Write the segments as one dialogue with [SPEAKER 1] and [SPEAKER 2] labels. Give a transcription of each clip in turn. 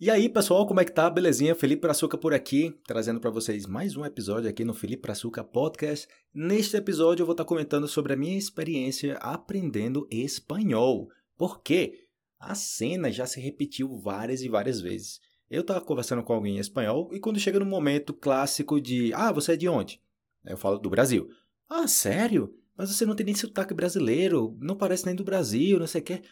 [SPEAKER 1] E aí, pessoal, como é que tá? Belezinha? Felipe Brazuca por aqui, trazendo para vocês mais um episódio aqui no Felipe Brazuca Podcast. Neste episódio eu vou estar tá comentando sobre a minha experiência aprendendo espanhol. Por quê? A cena já se repetiu várias e várias vezes. Eu estava conversando com alguém em espanhol e quando chega no momento clássico de "Ah, você é de onde?", eu falo do Brasil. "Ah, sério? Mas você não tem nem sotaque brasileiro, não parece nem do Brasil, não sei o quê"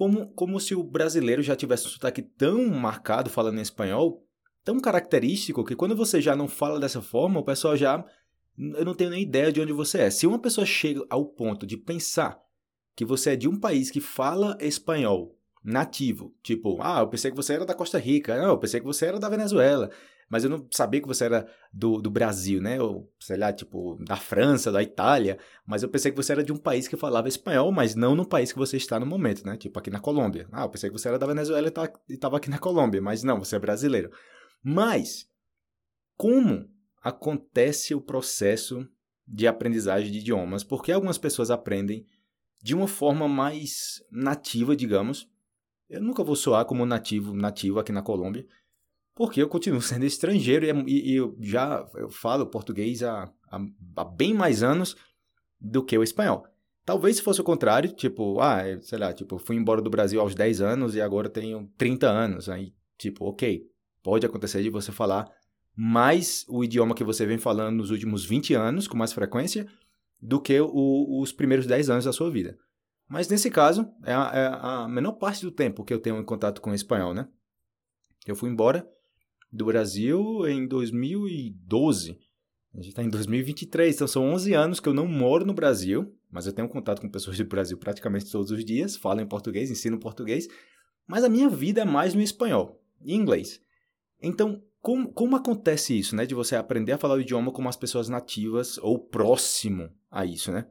[SPEAKER 1] como, como se o brasileiro já tivesse um sotaque tão marcado falando em espanhol, tão característico, que quando você já não fala dessa forma, o pessoal já. Eu não tenho nem ideia de onde você é. Se uma pessoa chega ao ponto de pensar que você é de um país que fala espanhol nativo, tipo, ah, eu pensei que você era da Costa Rica, não, eu pensei que você era da Venezuela, mas eu não sabia que você era do, do Brasil, né? Ou, sei lá, tipo, da França, da Itália. Mas eu pensei que você era de um país que falava espanhol, mas não no país que você está no momento, né? Tipo, aqui na Colômbia. Ah, eu pensei que você era da Venezuela e estava aqui na Colômbia, mas não, você é brasileiro. Mas, como acontece o processo de aprendizagem de idiomas? Porque algumas pessoas aprendem de uma forma mais nativa, digamos. Eu nunca vou soar como nativo, nativo aqui na Colômbia, porque eu continuo sendo estrangeiro e, e, e eu já eu falo português há, há, há, bem mais anos do que o espanhol. Talvez se fosse o contrário, tipo, ah, sei lá, tipo, fui embora do Brasil aos 10 anos e agora tenho 30 anos. Aí, tipo, ok, pode acontecer de você falar mais o idioma que você vem falando nos últimos 20 anos, com mais frequência, do que o, os primeiros 10 anos da sua vida. Mas nesse caso, é a, é a menor parte do tempo que eu tenho em contato com o espanhol, né? Eu fui embora do Brasil em 2012. A gente está em 2023, então são 11 anos que eu não moro no Brasil, mas eu tenho contato com pessoas do Brasil praticamente todos os dias, falo em português, ensino português, mas a minha vida é mais no espanhol e inglês. Então, como, como acontece isso, né? De você aprender a falar o idioma como as pessoas nativas ou próximo a isso, né?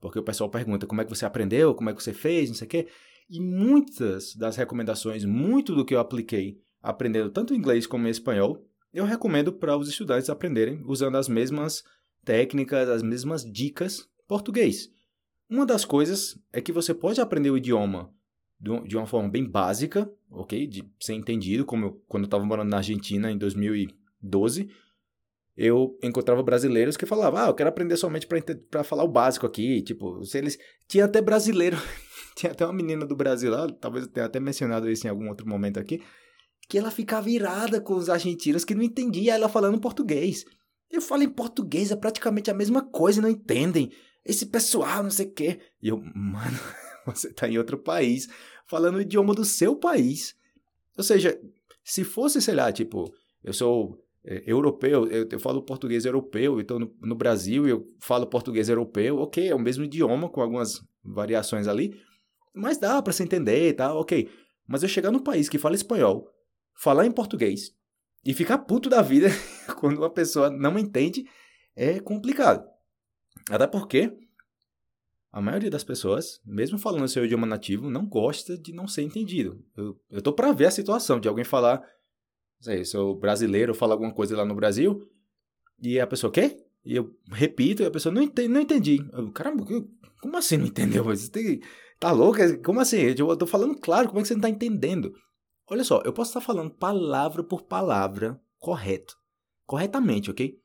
[SPEAKER 1] Porque o pessoal pergunta como é que você aprendeu, como é que você fez, não sei o quê. E muitas das recomendações, muito do que eu apliquei aprendendo tanto inglês como espanhol, eu recomendo para os estudantes aprenderem usando as mesmas técnicas, as mesmas dicas português. Uma das coisas é que você pode aprender o idioma de uma forma bem básica, ok? De ser entendido, como eu, quando eu estava morando na Argentina em 2012, eu encontrava brasileiros que falavam, ah, eu quero aprender somente para falar o básico aqui, tipo, se eles... Tinha até brasileiro, tinha até uma menina do Brasil lá, talvez eu tenha até mencionado isso em algum outro momento aqui, que ela ficava irada com os argentinos que não entendia ela falando português. Eu falo em português, é praticamente a mesma coisa, não entendem. Esse pessoal, não sei o quê. E eu, mano, você tá em outro país, falando o idioma do seu país. Ou seja, se fosse, sei lá, tipo, eu sou europeu, eu, eu, falo português europeu, então no, no, Brasil eu falo português europeu, ok, é o mesmo idioma com algumas variações ali, mas dá para se entender, tá, ok. Mas eu chegar num país que fala espanhol, falar em português e ficar puto da vida quando uma pessoa não entende é complicado. Até porque a maioria das pessoas, mesmo falando seu idioma nativo, não gosta de não ser entendido. Eu, eu tô pra ver a situação de alguém falar, sei, sou brasileiro, fala alguma coisa lá no Brasil, e a pessoa, quê? E eu repito, e a pessoa, não entendi. Não entendi. Eu, Caramba, como assim não entendeu? Você tá louca? Como assim? Eu tô falando claro, como é que você não tá entendendo? Olha só, eu posso estar falando palavra por palavra correto, corretamente, ok?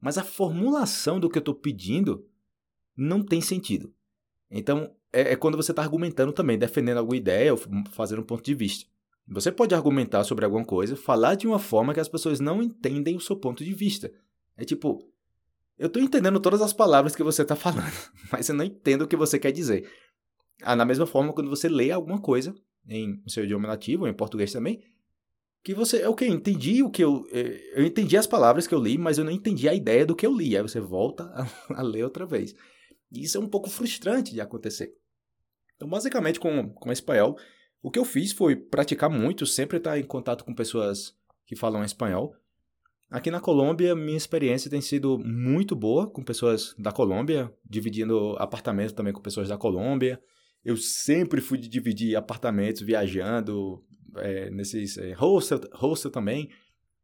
[SPEAKER 1] Mas a formulação do que eu estou pedindo não tem sentido. Então, é, é quando você está argumentando também, defendendo alguma ideia ou fazendo um ponto de vista. Você pode argumentar sobre alguma coisa, falar de uma forma que as pessoas não entendem o seu ponto de vista. É tipo, eu estou entendendo todas as palavras que você está falando, mas eu não entendo o que você quer dizer. Ah, na mesma forma, quando você lê alguma coisa, em seu idioma nativo, em português também, que você, ok, entendi o que eu, eh, eu entendi as palavras que eu li, mas eu não entendi a ideia do que eu li. Aí você volta a, a ler outra vez. E isso é um pouco frustrante de acontecer. Então, basicamente, com, com espanhol, o que eu fiz foi praticar muito, sempre estar em contato com pessoas que falam espanhol. Aqui na Colômbia, minha experiência tem sido muito boa com pessoas da Colômbia, dividindo apartamento também com pessoas da Colômbia. Eu sempre fui dividir apartamentos viajando, é, nesses é, hostel, hostel também.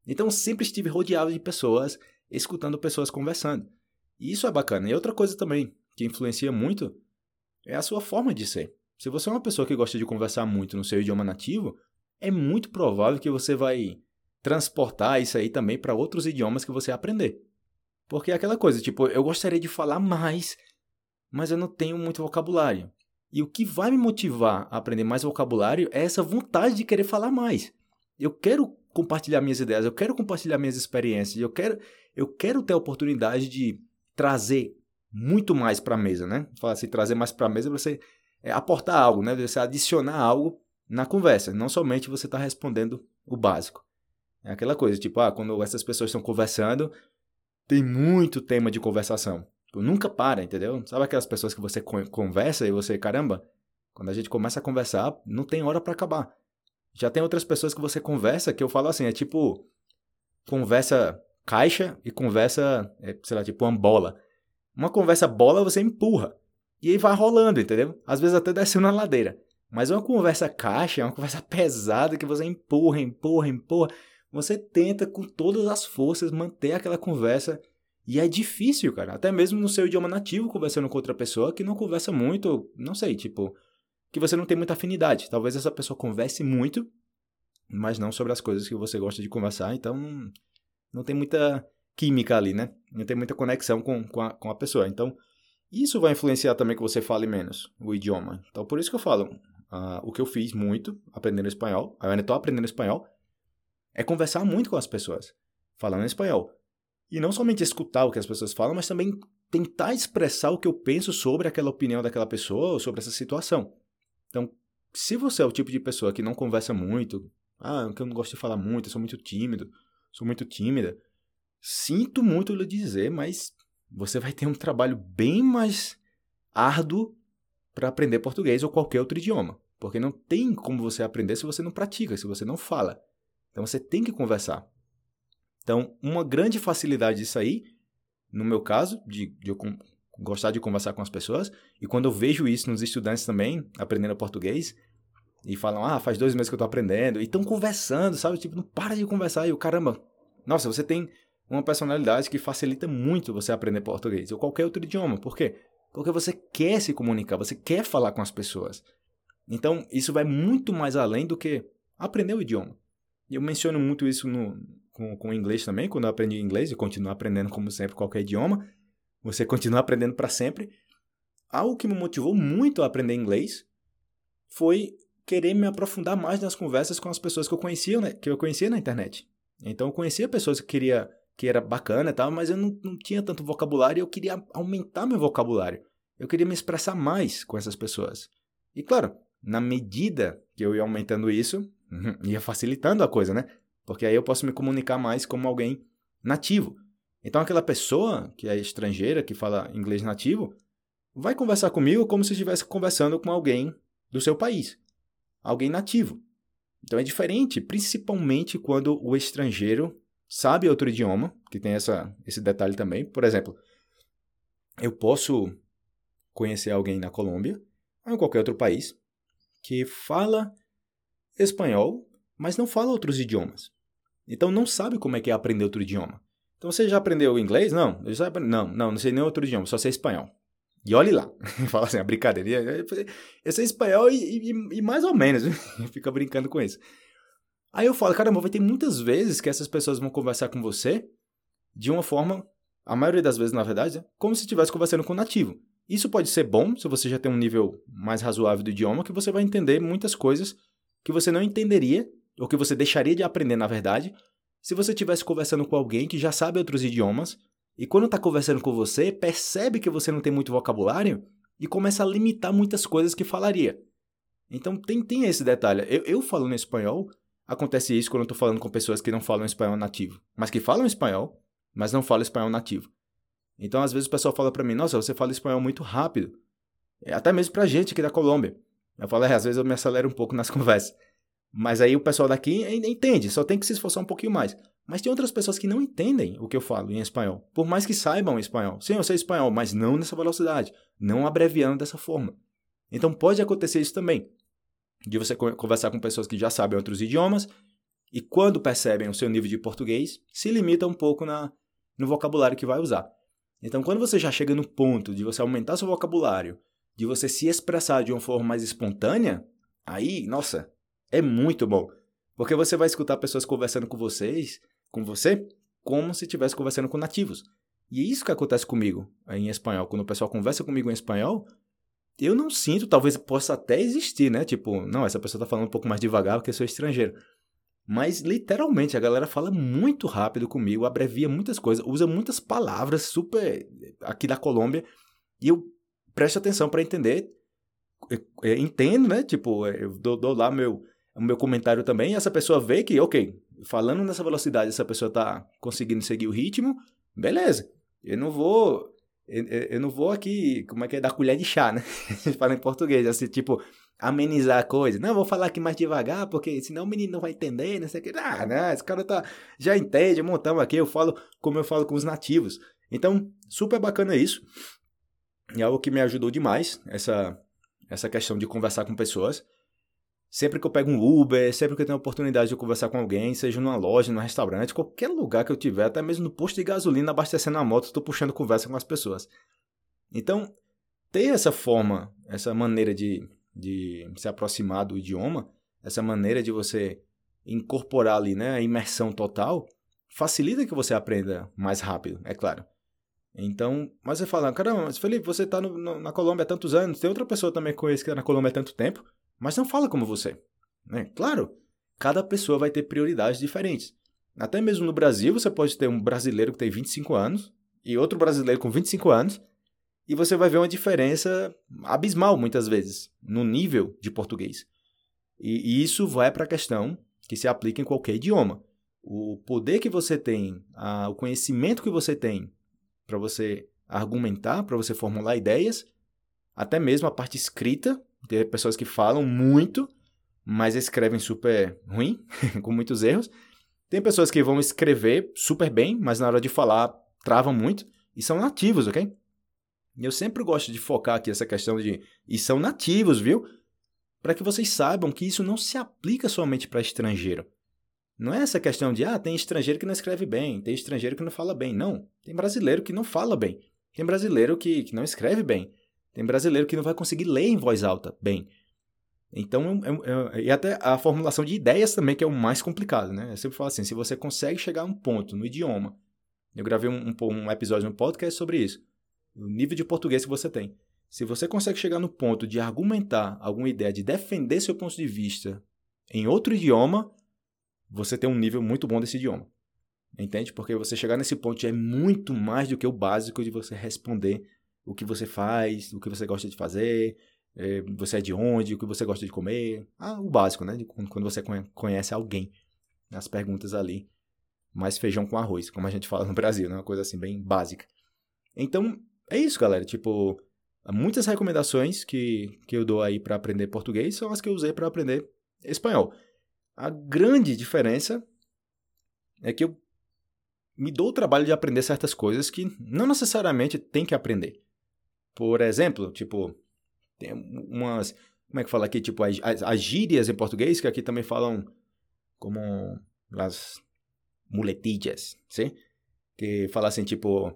[SPEAKER 1] Então sempre estive rodeado de pessoas, escutando pessoas conversando. E isso é bacana. E outra coisa também que influencia muito é a sua forma de ser. Se você é uma pessoa que gosta de conversar muito no seu idioma nativo, é muito provável que você vai transportar isso aí também para outros idiomas que você aprender. Porque é aquela coisa, tipo, eu gostaria de falar mais, mas eu não tenho muito vocabulário. E o que vai me motivar a aprender mais vocabulário é essa vontade de querer falar mais. Eu quero compartilhar minhas ideias, eu quero compartilhar minhas experiências, eu quero, eu quero ter a oportunidade de trazer muito mais para a mesa, né? Falar assim, trazer mais para a mesa, você é, aportar algo, né? Você adicionar algo na conversa, não somente você está respondendo o básico. É aquela coisa, tipo, ah, quando essas pessoas estão conversando, tem muito tema de conversação. Tu nunca para, entendeu? Sabe aquelas pessoas que você conversa e você, caramba, quando a gente começa a conversar, não tem hora para acabar. Já tem outras pessoas que você conversa que eu falo assim, é tipo conversa caixa e conversa, é, sei lá, tipo uma bola. Uma conversa bola você empurra. E aí vai rolando, entendeu? Às vezes até descendo na ladeira. Mas uma conversa caixa é uma conversa pesada que você empurra, empurra, empurra. Você tenta com todas as forças manter aquela conversa. E é difícil, cara. Até mesmo no seu idioma nativo, conversando com outra pessoa que não conversa muito, não sei, tipo, que você não tem muita afinidade. Talvez essa pessoa converse muito, mas não sobre as coisas que você gosta de conversar. Então, não, não tem muita química ali, né? Não tem muita conexão com, com, a, com a pessoa. Então, isso vai influenciar também que você fale menos o idioma. Então, por isso que eu falo, uh, o que eu fiz muito aprendendo espanhol, eu ainda estou aprendendo espanhol, é conversar muito com as pessoas, falando espanhol. E não somente escutar o que as pessoas falam, mas também tentar expressar o que eu penso sobre aquela opinião daquela pessoa ou sobre essa situação. Então, se você é o tipo de pessoa que não conversa muito, ah, que eu não gosto de falar muito, eu sou muito tímido, sou muito tímida, sinto muito lhe dizer, mas você vai ter um trabalho bem mais árduo para aprender português ou qualquer outro idioma. Porque não tem como você aprender se você não pratica, se você não fala. Então você tem que conversar. Então, uma grande facilidade disso aí, no meu caso, de, de eu gostar de conversar com as pessoas, e quando eu vejo isso nos estudantes também, aprendendo português, e falam, ah, faz dois meses que eu tô aprendendo, e estão conversando, sabe? Tipo, não para de conversar, e o caramba, nossa, você tem uma personalidade que facilita muito você aprender português, ou qualquer outro idioma. Por quê? Porque você quer se comunicar, você quer falar com as pessoas. Então, isso vai muito mais além do que aprender o idioma. Eu menciono muito isso no, com, com o inglês também, quando eu aprendi inglês, e continuo aprendendo como sempre qualquer idioma. Você continua aprendendo para sempre. Algo que me motivou muito a aprender inglês foi querer me aprofundar mais nas conversas com as pessoas que eu conhecia, né, que eu conhecia na internet. Então eu conhecia pessoas que queria que era bacana e tal, mas eu não, não tinha tanto vocabulário e eu queria aumentar meu vocabulário. Eu queria me expressar mais com essas pessoas. E claro, na medida que eu ia aumentando isso, ia facilitando a coisa, né? Porque aí eu posso me comunicar mais como alguém nativo. Então aquela pessoa que é estrangeira, que fala inglês nativo, vai conversar comigo como se estivesse conversando com alguém do seu país, alguém nativo. Então é diferente, principalmente quando o estrangeiro sabe outro idioma, que tem essa, esse detalhe também. Por exemplo, eu posso conhecer alguém na Colômbia ou em qualquer outro país que fala espanhol, mas não fala outros idiomas. Então não sabe como é que é aprender outro idioma. Então você já aprendeu inglês? Não, eu já aprendi, não, não, não sei nem outro idioma, só sei espanhol. E olhe lá, fala assim, a brincadeira. Eu sei espanhol e, e, e mais ou menos, fica brincando com isso. Aí eu falo, caramba, vai ter muitas vezes que essas pessoas vão conversar com você de uma forma, a maioria das vezes, na verdade, como se estivesse conversando com um nativo. Isso pode ser bom se você já tem um nível mais razoável do idioma, que você vai entender muitas coisas que você não entenderia, ou que você deixaria de aprender, na verdade, se você estivesse conversando com alguém que já sabe outros idiomas, e quando está conversando com você, percebe que você não tem muito vocabulário e começa a limitar muitas coisas que falaria. Então tem, tem esse detalhe. Eu, eu falando espanhol, acontece isso quando eu estou falando com pessoas que não falam espanhol nativo, mas que falam espanhol, mas não falam espanhol nativo. Então às vezes o pessoal fala para mim, nossa, você fala espanhol muito rápido. É, até mesmo pra gente aqui da Colômbia. Eu falo, é, às vezes eu me acelero um pouco nas conversas. Mas aí o pessoal daqui entende, só tem que se esforçar um pouquinho mais. Mas tem outras pessoas que não entendem o que eu falo em espanhol, por mais que saibam espanhol. Sim, eu sei espanhol, mas não nessa velocidade, não abreviando dessa forma. Então pode acontecer isso também, de você conversar com pessoas que já sabem outros idiomas e quando percebem o seu nível de português, se limita um pouco na, no vocabulário que vai usar. Então quando você já chega no ponto de você aumentar seu vocabulário, de você se expressar de uma forma mais espontânea, aí, nossa, é muito bom. Porque você vai escutar pessoas conversando com vocês, com você, como se estivesse conversando com nativos. E é isso que acontece comigo em espanhol. Quando o pessoal conversa comigo em espanhol, eu não sinto, talvez possa até existir, né? Tipo, não, essa pessoa tá falando um pouco mais devagar porque eu sou estrangeiro. Mas literalmente a galera fala muito rápido comigo, abrevia muitas coisas, usa muitas palavras super aqui da Colômbia e eu presto atenção para entender, entendo, né? Tipo, eu dou, dou lá meu o meu comentário também, e essa pessoa vê que, ok, falando nessa velocidade, essa pessoa tá conseguindo seguir o ritmo, beleza. Eu não vou eu, eu, não vou aqui, como é que é, dar colher de chá, né? A gente fala em português, assim, tipo, amenizar a coisa. Não, vou falar aqui mais devagar, porque senão o menino não vai entender, não sei o que. Ah, não, esse cara tá, já entende, montamos aqui, eu falo como eu falo com os nativos. Então, super bacana isso. E é algo que me ajudou demais, essa, essa questão de conversar com pessoas. Sempre que eu pego um Uber, sempre que eu tenho a oportunidade de conversar com alguém, seja numa loja, num restaurante, qualquer lugar que eu tiver, até mesmo no posto de gasolina, abastecendo a moto, estou puxando conversa com as pessoas. Então, ter essa forma, essa maneira de, de se aproximar do idioma, essa maneira de você incorporar ali né, a imersão total, facilita que você aprenda mais rápido, é claro. Então, mas você fala, caramba, Felipe, você está na Colômbia há tantos anos, tem outra pessoa também que conhece que está na Colômbia há tanto tempo, mas não fala como você. Né? Claro, cada pessoa vai ter prioridades diferentes. Até mesmo no Brasil, você pode ter um brasileiro que tem 25 anos e outro brasileiro com 25 anos, e você vai ver uma diferença abismal muitas vezes no nível de português. E, isso vai para a questão que se aplica em qualquer idioma. O poder que você tem, a, o conhecimento que você tem para você argumentar, para você formular ideias, até mesmo a parte escrita tem pessoas que falam muito, mas escrevem super ruim, com muitos erros. Tem pessoas que vão escrever super bem, mas na hora de falar travam muito. E são nativos, ok? E eu sempre gosto de focar aqui essa questão de. E são nativos, viu? Para que vocês saibam que isso não se aplica somente para estrangeiro. Não é essa questão de, ah, tem estrangeiro que não escreve bem, tem estrangeiro que não fala bem. Não. Tem brasileiro que não fala bem. Tem brasileiro que, que não escreve bem. Tem brasileiro que não vai conseguir ler em voz alta bem. Então, é, é, e até a formulação de ideias também, que é o mais complicado, né? Eu sempre falo assim, se você consegue chegar a um ponto no idioma, eu gravei um, um, um episódio no podcast sobre isso, o nível de português que você tem. Se você consegue chegar no ponto de argumentar alguma ideia, de defender seu ponto de vista em outro idioma, você tem um nível muito bom desse idioma. Entende? Porque você chegar nesse ponto é muito mais do que o básico de você responder o que você faz, o que você gosta de fazer, é, você é de onde, o que você gosta de comer. Ah, o básico, né? De quando você conhece alguém. As perguntas ali. Mais feijão com arroz, como a gente fala no Brasil, né? Uma coisa assim, bem básica. Então, é isso, galera. Tipo, muitas recomendações que, que eu dou aí para aprender português são as que eu usei para aprender espanhol. A grande diferença é que eu me dou o trabalho de aprender certas coisas que não necessariamente tem que aprender. Por exemplo, tipo, tem umas. Como é que fala aqui? Tipo, as, as gírias em português, que aqui também falam como as muletillas, sim? Que fala assim, tipo,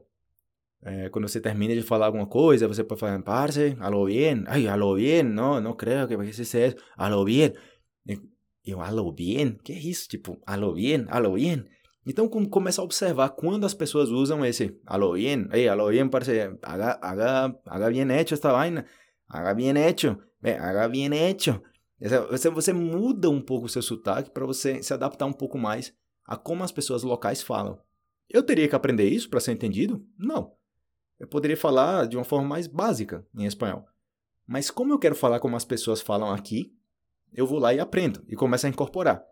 [SPEAKER 1] é, quando você termina de falar alguma coisa, você pode falar, parce, a lo bien, ai, a lo bien, não, não creio que vai ser isso, a lo bien. Eu, a bien? Que é isso? Tipo, a lo bien, a bien. Então começa a observar quando as pessoas usam esse alô bien, hey, alô bien, parce, haga, haga, haga bien hecho esta vaina, haga bien hecho, haga bien hecho. Você, você muda um pouco o seu sotaque para você se adaptar um pouco mais a como as pessoas locais falam. Eu teria que aprender isso para ser entendido? Não. Eu poderia falar de uma forma mais básica em espanhol. Mas como eu quero falar como as pessoas falam aqui, eu vou lá e aprendo e começo a incorporar.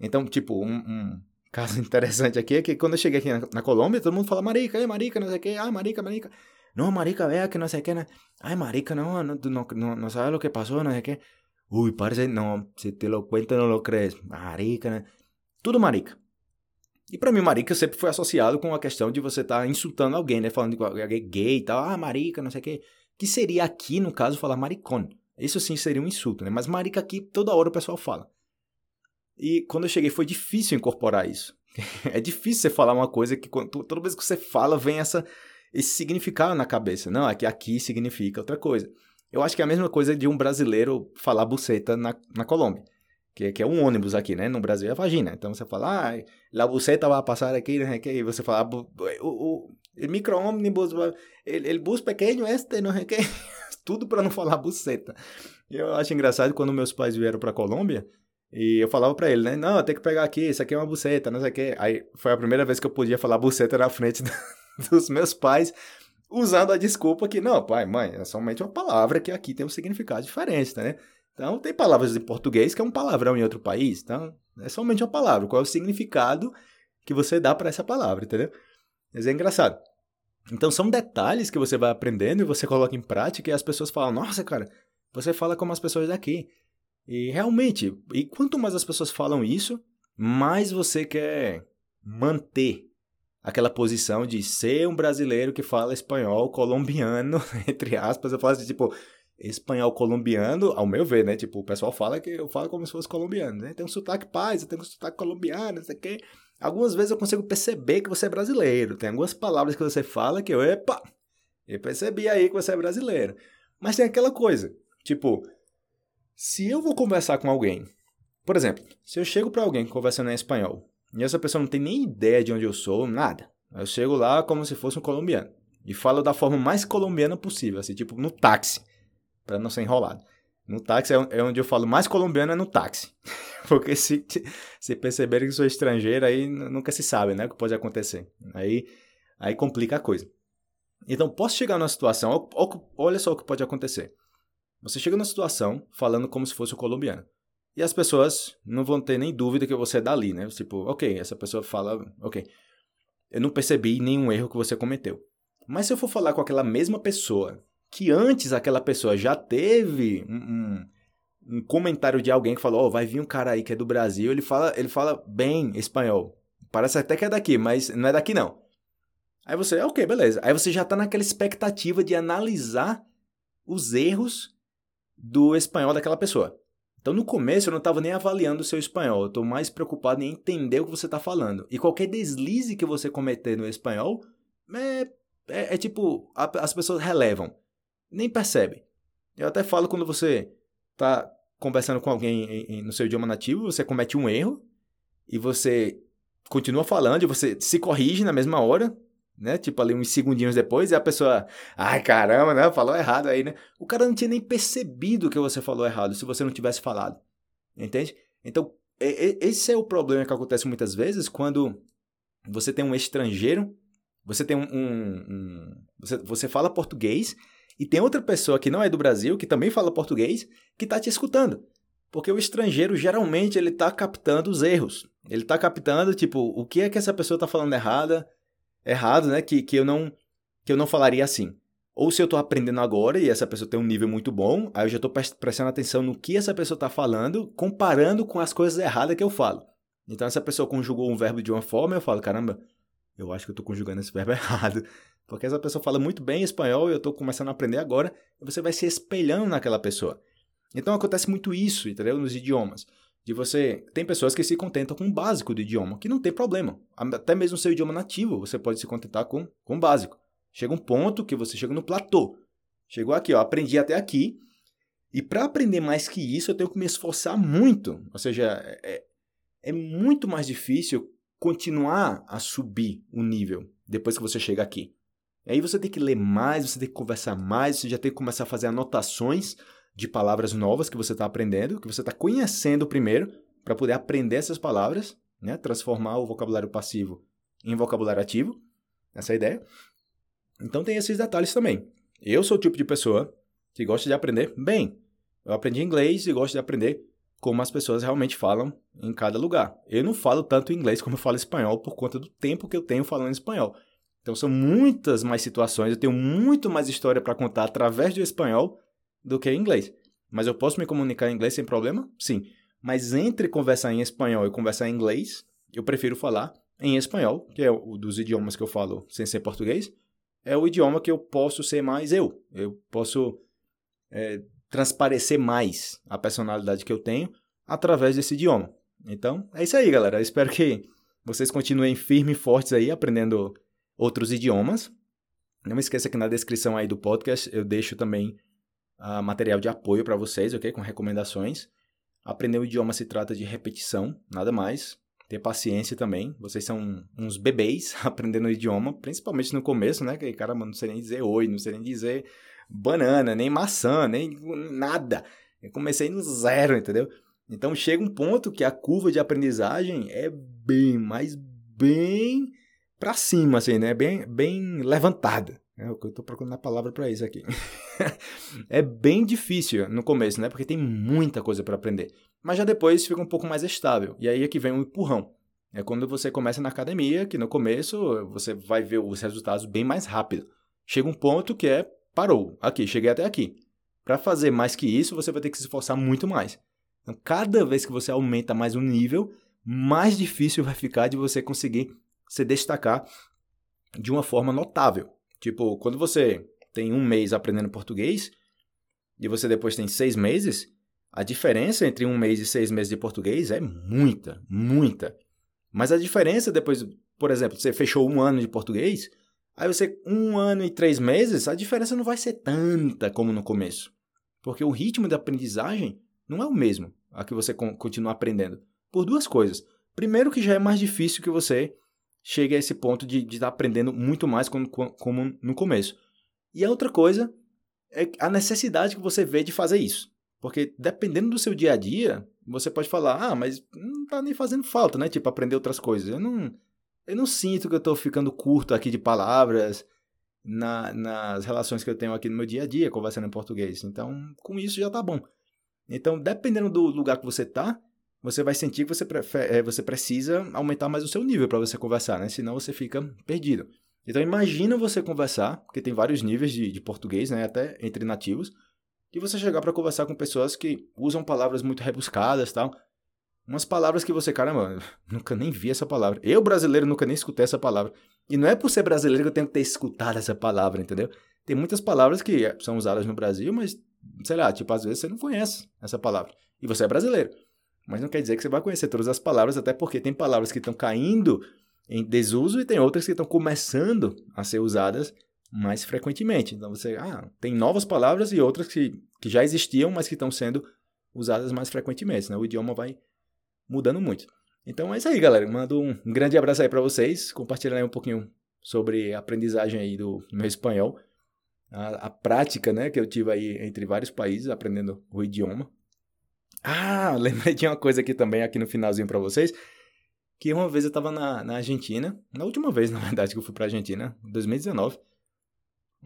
[SPEAKER 1] Então, tipo, um, um caso interessante aqui é que quando eu cheguei aqui na, na Colômbia, todo mundo fala marica, ei, marica, não sei o que, ah, marica, marica. No, marica, vea que no sé qué. Ay, marica, no, no, no, no, no sabes lo que pasó, no sé qué. Uy, parece, no, se te lo cuento não lo crees. Marica, né? Tudo marica. E para mim, marica sempre foi associado com a questão de você estar tá insultando alguém, né? Falando de alguém gay e tal. Ah, marica, não sei o quê. Que seria aqui, no caso, falar maricón. Isso sim seria um insulto, né? Mas marica aqui, toda hora o pessoal fala. E quando eu cheguei foi difícil incorporar isso. é difícil você falar uma coisa que toda vez que você fala vem essa esse significado na cabeça. Não, aqui aqui significa outra coisa. Eu acho que é a mesma coisa de um brasileiro falar buceta na, na Colômbia. que, que é um ônibus aqui, né? No Brasil é vagina. Então você fala, ah, la buceta vai passar aqui, o que. E você fala, o, o, o micro-ônibus, el bus pequeno este, não sei o que. Tudo para não falar buceta. Eu acho engraçado quando meus pais vieram para Colômbia, e eu falava para ele, né? Não, tem que pegar aqui, isso aqui é uma buceta, não sei o que. Aí foi a primeira vez que eu podia falar buceta na frente dos meus pais, usando a desculpa que, não, pai, mãe, é somente uma palavra que aqui tem um significado diferente, tá, né? Então, tem palavras em português que é um palavrão em outro país. Então, é somente uma palavra. Qual é o significado que você dá para essa palavra, entendeu? Mas é engraçado. Então, são detalhes que você vai aprendendo e você coloca em prática e as pessoas falam: Nossa, cara, você fala como as pessoas daqui. E realmente, e quanto mais as pessoas falam isso, mais você quer manter aquela posição de ser um brasileiro que fala espanhol colombiano, entre aspas. Eu falo assim, tipo, espanhol colombiano, ao meu ver, né? Tipo, o pessoal fala que eu falo como se fosse colombiano, né? Tem um sotaque paz, tem um sotaque colombiano, não sei o quê. Algumas vezes eu consigo perceber que você é brasileiro. Tem algumas palavras que você fala que eu, epa, eu percebi aí que você é brasileiro. Mas tem aquela coisa, tipo, se eu vou conversar com alguém, por exemplo, se eu chego para alguém conversando em espanhol, e essa pessoa não tem nem ideia de onde eu sou, nada. Eu chego lá como se fosse um colombiano. E falo da forma mais colombiana possível, assim, tipo no táxi para não ser enrolado. No táxi é, é onde eu falo mais colombiano é no táxi. Porque se, se perceberem que sou estrangeiro, aí nunca se sabe, né? O que pode acontecer. Aí, aí complica a coisa. Então, posso chegar numa situação, olha só o que pode acontecer. Você chega numa situação falando como se fosse um colombiano. E as pessoas não vão ter nem dúvida que você é dali, né? Tipo, ok, essa pessoa fala, ok. Eu não percebi nenhum erro que você cometeu. Mas se eu for falar com aquela mesma pessoa que antes aquela pessoa já teve um, um, um comentário de alguém que falou, oh, vai vir um cara aí que é do Brasil, ele fala, ele fala bem espanhol. Parece até que é daqui, mas não é daqui não. Aí você, ok, beleza. Aí você já tá naquela expectativa de analisar os erros do espanhol daquela pessoa. Então, no começo, eu não estava nem avaliando o seu espanhol, eu estou mais preocupado em entender o que você está falando. E qualquer deslize que você cometer no espanhol, é, é, é tipo, a, as pessoas relevam nem percebe. Eu até falo quando você está conversando com alguém em, em, no seu idioma nativo, você comete um erro e você continua falando e você se corrige na mesma hora, né? Tipo ali uns segundinhos depois e a pessoa, ai caramba, né? Falou errado aí, né? O cara não tinha nem percebido que você falou errado se você não tivesse falado. Entende? Então, esse é o problema que acontece muitas vezes quando você tem um estrangeiro, você tem um, um, um você, você fala português e tem outra pessoa que não é do Brasil, que também fala português, que está te escutando. Porque o estrangeiro, geralmente, ele está captando os erros. Ele está captando, tipo, o que é que essa pessoa está falando errada, errado, né? Que, que, eu não, que eu não falaria assim. Ou se eu estou aprendendo agora e essa pessoa tem um nível muito bom, aí eu já estou prestando atenção no que essa pessoa está falando, comparando com as coisas erradas que eu falo. Então, essa pessoa conjugou um verbo de uma forma, eu falo, caramba, eu acho que eu estou conjugando esse verbo errado. Porque essa pessoa fala muito bem espanhol e eu estou começando a aprender agora, e você vai se espelhando naquela pessoa. Então acontece muito isso, entendeu? Nos idiomas. De você. Tem pessoas que se contentam com o básico do idioma, que não tem problema. Até mesmo seu idioma nativo, você pode se contentar com, com o básico. Chega um ponto que você chega no platô. Chegou aqui, ó, aprendi até aqui. E para aprender mais que isso, eu tenho que me esforçar muito. Ou seja, é, é muito mais difícil continuar a subir o nível depois que você chega aqui. Aí você tem que ler mais, você tem que conversar mais, você já tem que começar a fazer anotações de palavras novas que você está aprendendo, que você está conhecendo primeiro, para poder aprender essas palavras, né? transformar o vocabulário passivo em vocabulário ativo. Essa é a ideia. Então tem esses detalhes também. Eu sou o tipo de pessoa que gosta de aprender bem. Eu aprendi inglês e gosto de aprender como as pessoas realmente falam em cada lugar. Eu não falo tanto inglês como eu falo espanhol por conta do tempo que eu tenho falando espanhol. Então são muitas mais situações, eu tenho muito mais história para contar através do espanhol do que em inglês. Mas eu posso me comunicar em inglês sem problema? Sim. Mas entre conversar em espanhol e conversar em inglês, eu prefiro falar em espanhol, que é o dos idiomas que eu falo sem ser português. É o idioma que eu posso ser mais eu. Eu posso é, transparecer mais a personalidade que eu tenho através desse idioma. Então, é isso aí, galera. Eu espero que vocês continuem firmes e fortes aí, aprendendo outros idiomas. Não esqueça que na descrição aí do podcast eu deixo também uh, material de apoio para vocês, ok? Com recomendações. Aprender o idioma se trata de repetição, nada mais. Ter paciência também. Vocês são uns bebês aprendendo o idioma, principalmente no começo, né? Que, cara, não sei nem dizer oi, não sei nem dizer banana, nem maçã, nem nada. Eu comecei no zero, entendeu? Então chega um ponto que a curva de aprendizagem é bem, mas bem para cima, assim, né? Bem, bem levantada. É o que eu tô procurando a palavra para isso aqui. é bem difícil no começo, né? Porque tem muita coisa para aprender. Mas já depois fica um pouco mais estável. E aí é que vem o um empurrão. É quando você começa na academia, que no começo você vai ver os resultados bem mais rápido. Chega um ponto que é parou. Aqui, cheguei até aqui. Para fazer mais que isso, você vai ter que se esforçar muito mais. Então, cada vez que você aumenta mais um nível, mais difícil vai ficar de você conseguir se destacar de uma forma notável. Tipo, quando você tem um mês aprendendo português e você depois tem seis meses, a diferença entre um mês e seis meses de português é muita, muita. Mas a diferença depois, por exemplo, você fechou um ano de português, aí você, um ano e três meses, a diferença não vai ser tanta como no começo. Porque o ritmo da aprendizagem não é o mesmo a que você continua aprendendo. Por duas coisas. Primeiro, que já é mais difícil que você chegue a esse ponto de estar tá aprendendo muito mais como, como no começo. E a outra coisa é a necessidade que você vê de fazer isso. Porque dependendo do seu dia a dia, você pode falar, ah, mas não tá nem fazendo falta, né? Tipo, aprender outras coisas. Eu não, eu não sinto que eu estou ficando curto aqui de palavras na, nas relações que eu tenho aqui no meu dia a dia, conversando em português. Então, com isso já tá bom. Então, dependendo do lugar que você tá, você vai sentir que você, eh, você precisa aumentar mais o seu nível para você conversar, né? Senão você fica perdido. Então imagina você conversar, porque tem vários níveis de, de português, né? Até entre nativos, e você chegar para conversar com pessoas que usam palavras muito rebuscadas tal. Umas palavras que você, caramba, nunca nem vi essa palavra. Eu, brasileiro, nunca nem escutei essa palavra. E não é por ser brasileiro que eu tenho que ter escutado essa palavra, entendeu? Tem muitas palavras que são usadas no Brasil, mas, sei lá, tipo, às vezes você não conhece essa palavra. E você é brasileiro. Mas não quer dizer que você vai conhecer todas as palavras, até porque tem palavras que estão caindo em desuso e tem outras que estão começando a ser usadas mais frequentemente. Então você ah, tem novas palavras e outras que, que já existiam, mas que estão sendo usadas mais frequentemente. Né? O idioma vai mudando muito. Então é isso aí, galera. Mando um grande abraço aí para vocês. Compartilhar aí um pouquinho sobre a aprendizagem aí do meu espanhol. A, a prática né, que eu tive aí entre vários países aprendendo o idioma. Ah, lembrei de uma coisa aqui também, aqui no finalzinho para vocês. Que uma vez eu tava na, na Argentina, na última vez, na verdade, que eu fui pra Argentina, 2019.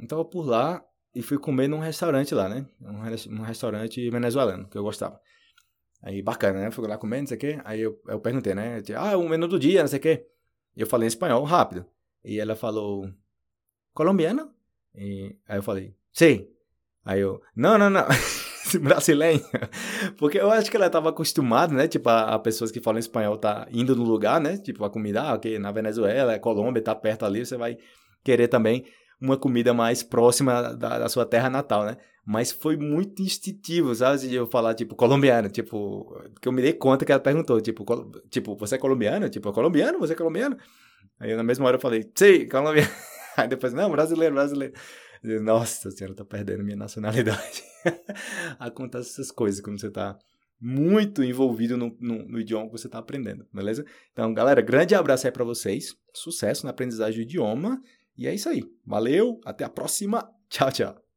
[SPEAKER 1] Eu tava por lá e fui comer num restaurante lá, né? Um, um restaurante venezuelano, que eu gostava. Aí, bacana, né? Fui lá comer, não sei o quê. Aí eu, eu perguntei, né? Ah, o menu do dia, não sei o quê. E eu falei em espanhol, rápido. E ela falou, colombiana? E aí eu falei, sim. Aí eu, não, não, não. brasileira. Porque eu acho que ela estava acostumada, né? Tipo, a, a, pessoas que falam espanhol tá indo no lugar, né? Tipo, a comida, ah, ok, na Venezuela, é Colômbia, tá perto ali, você vai querer também uma comida mais próxima da, da sua terra natal, né? Mas foi muito instintivo, sabe? De eu falar, tipo, colombiano, tipo, que eu me dei conta que ela perguntou, tipo, col tipo, você é colombiano? Tipo, colombiano? Você é colombiano? Aí na mesma hora eu falei, sim, colombiano. Aí depois, não, brasileiro, brasileiro. Nossa senhora, tô perdendo minha nacionalidade. Acontece essas coisas quando você tá muito envolvido no, no, no, idioma que você está aprendendo, beleza? Então, galera, grande abraço aí para vocês. Sucesso na aprendizagem do idioma. E é isso aí. Valeu, até a próxima. Tchau, tchau.